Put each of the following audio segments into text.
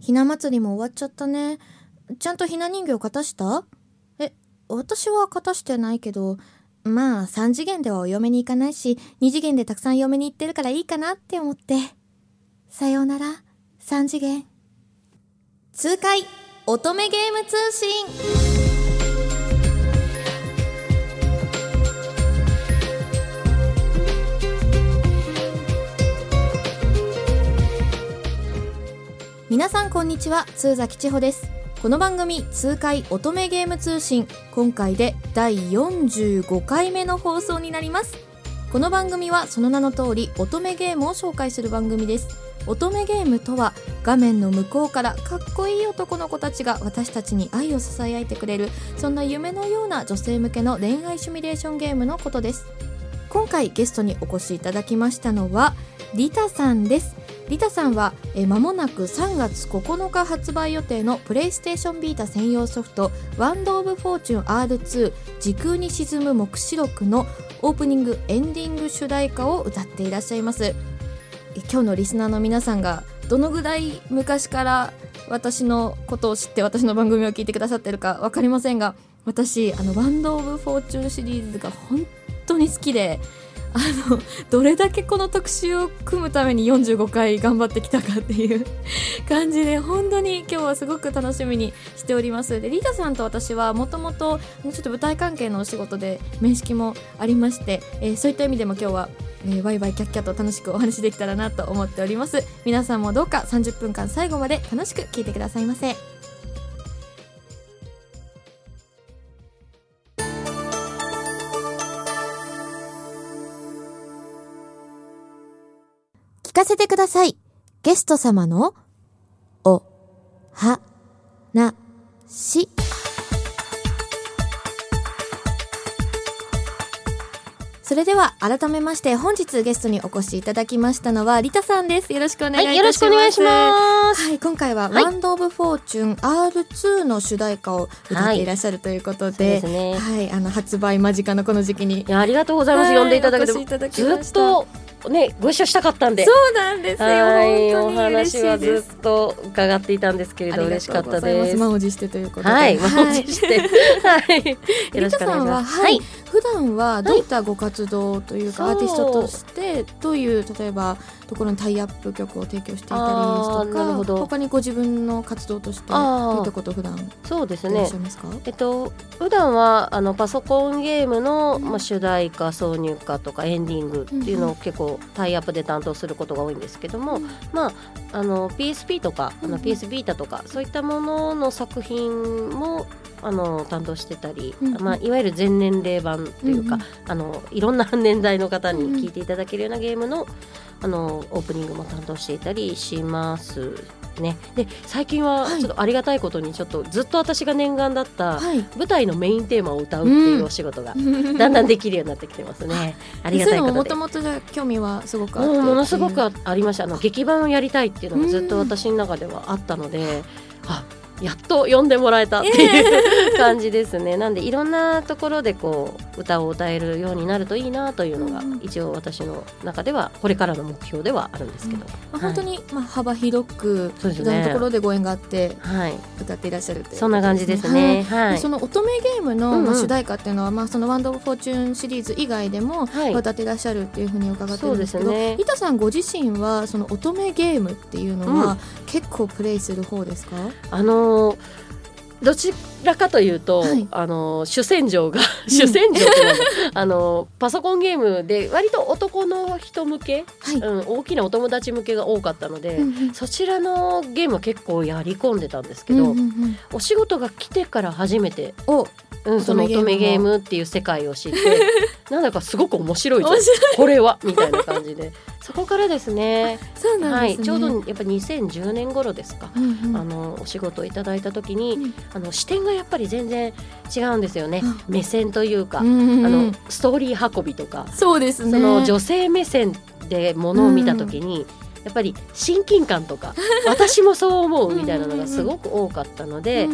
ひな祭りも終わっちゃったね。ちゃんとひな人形勝たした？え、私は勝たしてないけど、まあ3次元ではお嫁に行かないし、2次元でたくさん嫁に行ってるからいいかなって思って。さようなら、3次元。痛快、乙女ゲーム通信。皆さんこんにちは通崎千穂です。この番組痛快乙女ゲーム通信。今回で第45回目の放送になります。この番組はその名の通り乙女ゲームを紹介する番組です。乙女ゲームとは画面の向こうからかっこいい男の子たちが私たちに愛をささやいてくれるそんな夢のような女性向けの恋愛シミュレーションゲームのことです。今回ゲストにお越しいただきましたのはリタさんです。リタさんはえ間もなく3月9日発売予定のプレイステーションビータ専用ソフト「ワンド・オブ・フォーチュン R2 時空に沈む黙示録」のオープニングエンディング主題歌を歌っていらっしゃいます。今日のリスナーの皆さんがどのぐらい昔から私のことを知って私の番組を聞いてくださってるか分かりませんが私あのワンド・オブ・フォーチュンシリーズが本当に好きであのどれだけこの特集を組むために45回頑張ってきたかっていう 感じで本当に今日はすごく楽しみにしております。でリータさんと私はもともとちょっと舞台関係のお仕事で面識もありまして、えー、そういった意味でも今日はえー、ワイワイキャッキャと楽しくお話できたらなと思っております。皆さんもどうか30分間最後まで楽しく聞いてくださいませ。かせてください。ゲスト様の、お、は、な、し。それでは改めまして本日ゲストにお越しいただきましたのはリタさんです。よろしくお願いいたします。はい、よろしくお願いします。はい、今回は、ワンドオブフォーチュン R2 の主題歌を歌っていらっしゃるということで、はい、ねはい、あの発売間近のこの時期に。ありがとうございます。はい、呼んでいただけてずっとねご一緒したかったんで。そうなんですよ。はいお話はずっと伺っていたというど嬉しかったです。満を持してということで。はい満を持して。はい。よろしくお願いします、はい、普段はどういったご活動というか、アーティストとしてどういう例えばところにタイアップ曲を提供していたりですとか他にご自分の活動としてどういったこと普段そうですね。えっと普段はあのパソコンゲームの、まあ、主題歌挿入歌とかエンディングっていうのを結構タイアップで担当することが多いんですけども、うん、まああの PSP とかあの PS ビータとか、そういったものの作品もあの担当してたり、うん、まあ、いわゆる全年齢版というか、うん、あのいろんな年代の方に聴いていただけるようなゲームのあのオープニングも担当していたりしますね。で最近はちょっとありがたいことにちょっとずっと私が念願だった舞台のメインテーマを歌うっていうお仕事がだんだんできるようになってきてますね。ありがたいことで。もともと興味はすごくあって。ものすごくありました。あの劇伴をやりたいっていうのがずっと私の中ではあったので、あやっと呼んでもらえたっていう感じですね。なんでいろんなところでこう歌を歌えるようになるといいなというのが、一応私の中ではこれからの目標ではあるんですけど、まあ、本当にまあ幅広くいろんなところでご縁があって歌っていらっしゃるという、そんな感じですね。はい、その乙女ゲームのまあ主題歌っていうのは、まあそのワンドオブフォーチュンシリーズ以外でも歌っていらっしゃるっていうふうに伺ってるんですけど、ね、板さんご自身はその乙女ゲームっていうのは結構プレイする方ですか？あのーどちらかというと、はい、あの主戦場が主戦場あのパソコンゲームで割と男の人向け、はい、うん、大きなお友達向けが多かったので、うんうん、そちらのゲームは結構やり込んでたんですけど、うんうんうん、お仕事が来てから初めてうん、その乙女ゲームっていう世界を知って なんだかすごく面白いぞこれはみたいな感じでそこからですね。そうなんです、ね、はい、ちょうどやっぱ2010年頃ですか、うんうん、あのお仕事をいただいた時に、うん、あの視点がやっぱり全然違うんですよね、うん、目線というか、うんうん、あのストーリー運びとか。そうですね。その女性目線でものを見た時に、やっぱり親近感とか 私もそう思うみたいなのがすごく多かったので、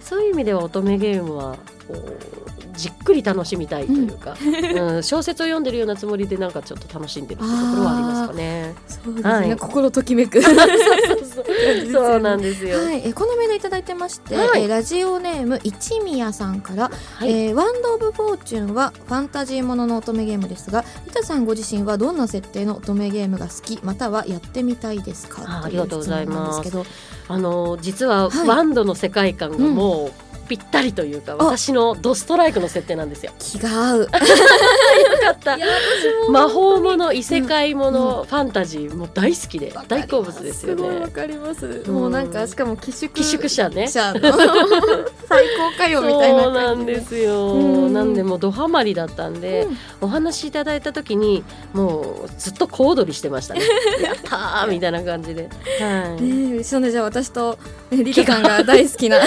そういう意味では乙女ゲームはこうじっくり楽しみたいというか、うん、小説を読んでるようなつもりでなんかちょっと楽しんでるところはありますかね。そうですね、はい、心ときめく。そうなんですよ。はい、えこのメールいただいてまして、はい、えラジオネーム一宮さんから、はい、えー、ワンドオブフォーチュンはファンタジーものの乙女ゲームですが、リタさんご自身はどんな設定の乙女ゲームが好きまたはやってみたいですか？ありがとうございます。あの実はワンドの世界観がもう、うんぴったりというか私のドストライクの設定なんですよ。気が合う。よかった。魔法もの異世界もの、うん、ファンタジーも大好きで大好物ですよね。わかります。もうなんかしかも寄宿寄宿舎ね。最高かよみたいなそうなんですよ。うん、なんでもうドハマりだったんで、うん、お話いただいた時にもうずっと小躍りしてましたね。やったーみたいな感じで。はい。ねそんでじゃあ私とリタさんが 大好きな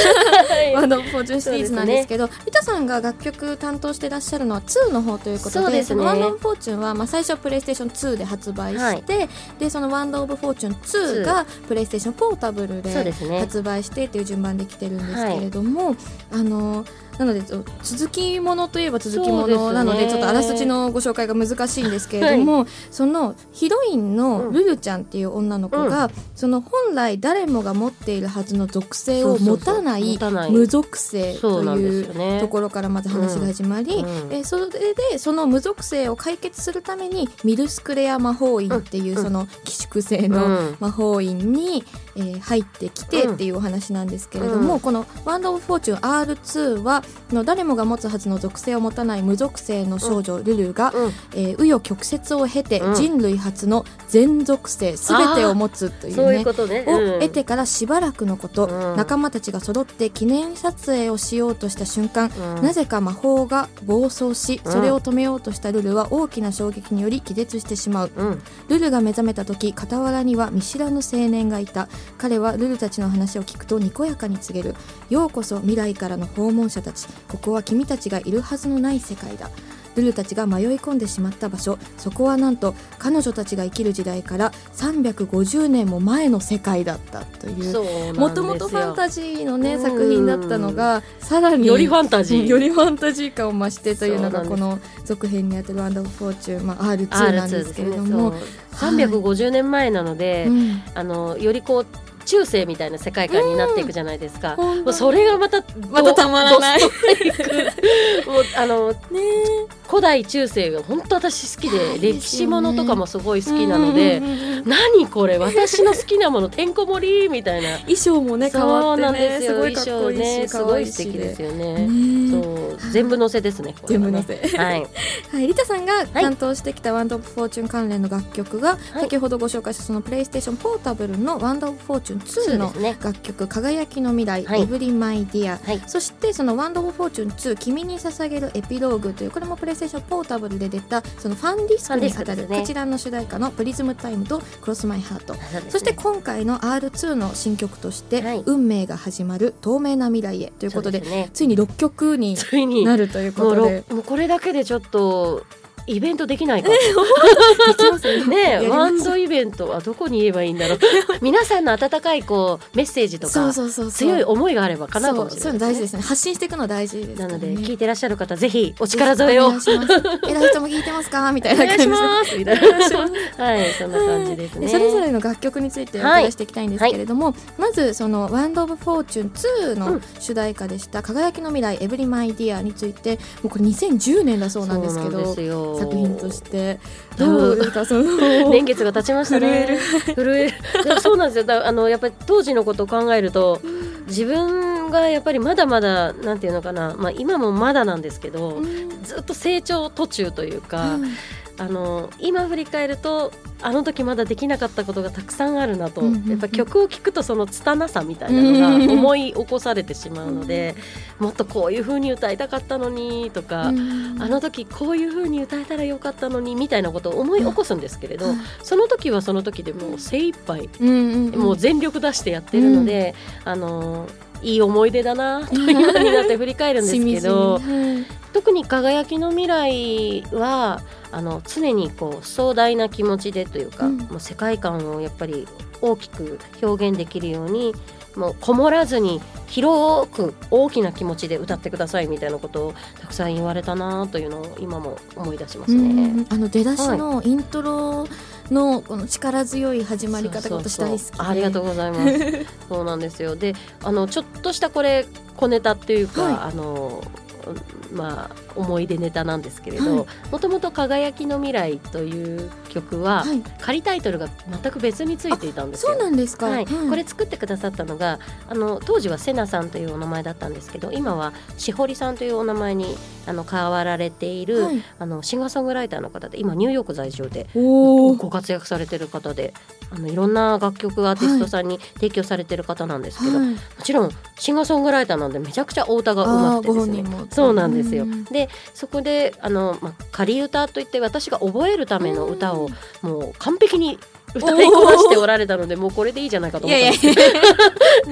ワンドオブフォーチュンシリーズなんですけど、ね、リタさんが楽曲担当してらっしゃるのは2の方ということで、そ、ね、のワンド・オブ・フォーチュンは、まあ、最初プレイステーション2で発売して、はい、でそのワンド・オブ・フォーチュン2がプレイステーションポータブルで発売してっていう順番で来てるんですけれども、はい、あのなので続きものといえば続きものなので、ちょっとあらすじのご紹介が難しいんですけれども、はい、そのヒロインのルルちゃんっていう女の子が、うん、その本来誰もが持っているはずの属性を持たない無属性というところからまず話が始まり、うん、えそれでその無属性を解決するためにミルスクレア魔法院っていうその寄宿性の魔法院に、えー、入ってきてっていうお話なんですけれども、この「ワンド・オブ・フォーチュン R2 は」の誰もが持つはずの属性を持たない無属性の少女、ルルが、うん、えー、紆余曲折を経て、人類初の全属性すべてを持つというねうね、を得てからしばらくのこと、仲間たちが揃って記念撮影をしようとした瞬間、なぜか魔法が暴走しそれを止めようとしたルルは大きな衝撃により気絶してしまう、ルルが目覚めた時傍らには見知らぬ青年がいた彼はルルたちの話を聞くとにこやかに告げる。ようこそ未来からの訪問者たち。ここは君たちがいるはずのない世界だ。ルルたちが迷い込んでしまった場所。そこはなんと彼女たちが生きる時代から350年も前の世界だったという。もともとファンタジーのね作品だったのがさらによりファンタジー。よりファンタジー感を増してというのがこの続編にあたる「ワンダーフォーチュン」まあ、R2 なんですけれども。350年前なので、うん、あのよりこう中世みたいな世界観になっていくじゃないですか、もうそれがまたまたたまらない。もうあの、ね、古代中世が本当私好きで、歴史ものとかもすごい好きなので、何これ私の好きなものてんこ盛りみたいな。衣装もね変わってねすごいかっこいいしすごい素敵ですよね。そう全部載せですね全部載せ。はい、はい、リタさんが担当してきたワンドオブフォーチュン関連の楽曲が、先ほどご紹介したそのプレイステーションポータブルのワンドオブフォーチュン2の楽曲「輝きの未来、エブリマイディア」そしてその「ワンドオブフォーチュン2君に捧げるエピローグ」というこれもプレイステーションポータブルで出たそのファンディスクにあたるこちらの主題歌の「プリズムタイム」と「クロスマイハート」そして今回の R2 の新曲として「運命が始まる透明な未来へ」ということでついに6曲になるということで。もうこれだけでちょっとイベントできないか。ねねワンドイベントはどこに言えばいいんだろう。皆さんの温かいこうメッセージとか強い思いがあればかなかもしれない、ね、そういうの大事です。ね。発信していくの大事です、ね、なので聞いてらっしゃる方ぜひお力添えを。偉い人も聞いてますか？みたいな感じ。はい。そんな感じですね。それぞれの楽曲についてお話していきたいんですけれども、はい、まずそのワンドオブフォーチュン2の主題歌でした、うん、輝きの未来エブリマイディアについて。もうこれ2010年だそうなんですけど。作品として。どうですかその。年月が経ちましたね。震える。そうなんですよ。あのやっぱり当時のことを考えると自分がやっぱりまだまだなんていうのかな、まあ、今もまだなんですけど、ずっと成長途中というか、うん。あの今振り返るとあの時まだできなかったことがたくさんあるなと、うんうんうん、やっぱ曲を聴くとその拙さみたいなのが思い起こされてしまうので、もっとこういう風に歌いたかったのにとか、うんうん、あの時こういう風に歌えたらよかったのにみたいなことを思い起こすんですけれど、うん、その時はその時でもう精一杯、うんうんうん、もう全力出してやってるので、うん、あのいい思い出だなと今になって振り返るんですけど特に「輝きの未来は」あの常にこう壮大な気持ちでというか、うん、もう世界観をやっぱり大きく表現できるようにもうこもらずに広く大きな気持ちで歌ってくださいみたいなことをたくさん言われたなというのを今も思い出しますね。あの出だしのイントロのこの力強い始まり方が私大好きありがとうございます。そうなんですよ。で、あのちょっとしたこれ小ネタっていうか、はい、あのまあ思い出ネタなんですけれどもともと「輝きの未来」という曲は、はい、仮タイトルが全く別についていたんですよ。そうなんですか、はい、これ作ってくださったのがあの当時はセナさんというお名前だったんですけど今はしほりさんというお名前にあの変わられている、はい、あのシンガーソングライターの方で今ニューヨーク在住でご活躍されてる方であのいろんな楽曲アーティストさんに提供されてる方なんですけど、もちろんシンガーソングライターなんでめちゃくちゃお歌がうまくてですね。そうなんですよ。でそこであの、まあ、仮歌といって私が覚えるための歌をもう完璧に歌いこなしておられたのでもうこれでいいじゃないかと思ったんですけど。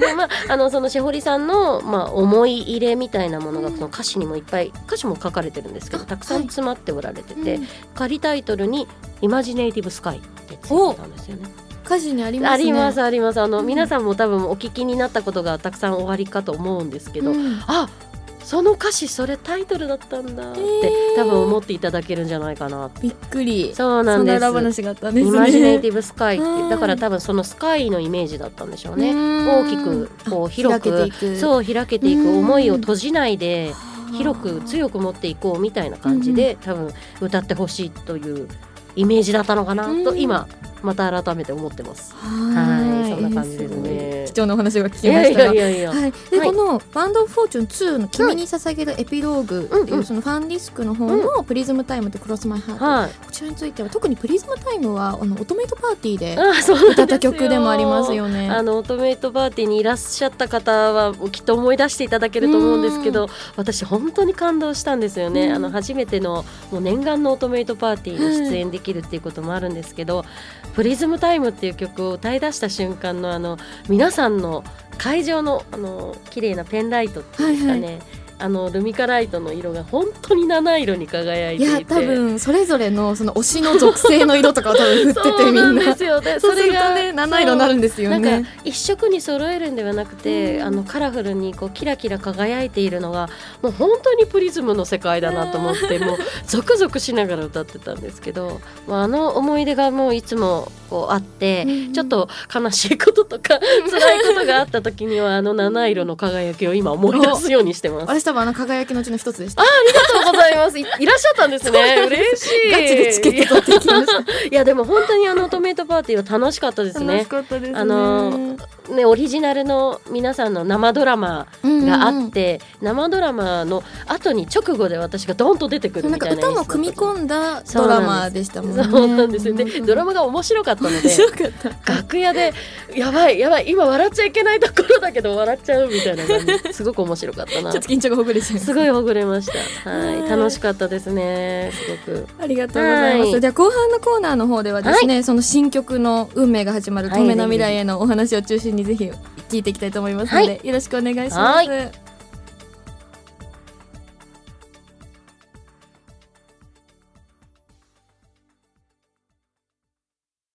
で、まあ、あのそのしほりさんの、まあ、思い入れみたいなものがその歌詞にもいっぱい歌詞も書かれてるんですけどたくさん詰まっておられてて、はい、仮タイトルに「イマジネイティブ・スカイ」ってついてたんですよね。歌詞にあります、ね、ありますあります。あの、うん、皆さんも多分お聞きになったことがたくさんおありかと思うんですけど、うん、あその歌詞それタイトルだったんだって、多分思っていただけるんじゃないかなびっくり。そうなんです。話があったんです、ね、イマジネイティブスカイってだから多分そのスカイのイメージだったんでしょうね。大きくこう広くそう開けていく思いを閉じないで広く強く持っていこうみたいな感じで多分歌ってほしいというイメージだったのかなと今また改めて思ってます。はいそんな感じですね。貴重なお話が聞きましたが、はい。で、このバンドフォーチュン2の君に捧げるエピローグっていうそのファンディスクの方のプリズムタイムとクロスマイハート、こちらについては特にプリズムタイムはあのオトメイトパーティーで 歌った曲でもありますよね。あのオトメイトパーティーにいらっしゃった方はきっと思い出していただけると思うんですけど、私本当に感動したんですよね。あの初めてのもう念願のオトメイトパーティーに出演できるっていうこともあるんですけど、プリズムタイムっていう曲を歌い出した瞬間のあの皆さんの会場のあの綺麗なペンライトっていうんですかね、はいはい。あのルミカライトの色が本当に七色に輝いていて。いや多分それぞれのその推しの属性の色とかを多分振っててみんな。ですよ。ねそれがね七色になるんですよね。なんか一色に揃えるんではなくて、あのカラフルにこうキラキラ輝いているのがもう本当にプリズムの世界だなと思って もうゾクゾクしながら歌ってたんですけど、まあ、あの思い出がもういつもこうあって、ちょっと悲しいこととか辛いことがあった時にはあの七色の輝きを今思い出すようにしてます。多分あの輝きのうちの一つでした。あ、ありがとうございます。いいらっしゃったんですね。嬉しい。ガチでチケット取ってきました。いやでも本当にあのトメイトパーティーは楽しかったですね。楽しかったです、ね、あのねオリジナルの皆さんの生ドラマがあって、うんうん、生ドラマの後に直後で私がドンと出てくるみたいな歌も組み込んだドラマでしたもんね。そうなんですよね。ドラマが面白かったので、楽屋でやばいやばい今笑っちゃいけないところだけど笑っちゃうみたいな感じすごく面白かったな。ちょっと緊張がほぐれちゃう。すごいほぐれました。はい、楽しかったですね。すごく。ありがとうございます。では後半のコーナーの方ではですね、はい、その新曲の運命が始まる「止めの未来」へのお話を中心にぜひ聞いていきたいと思いますので、はい、よろしくお願いします。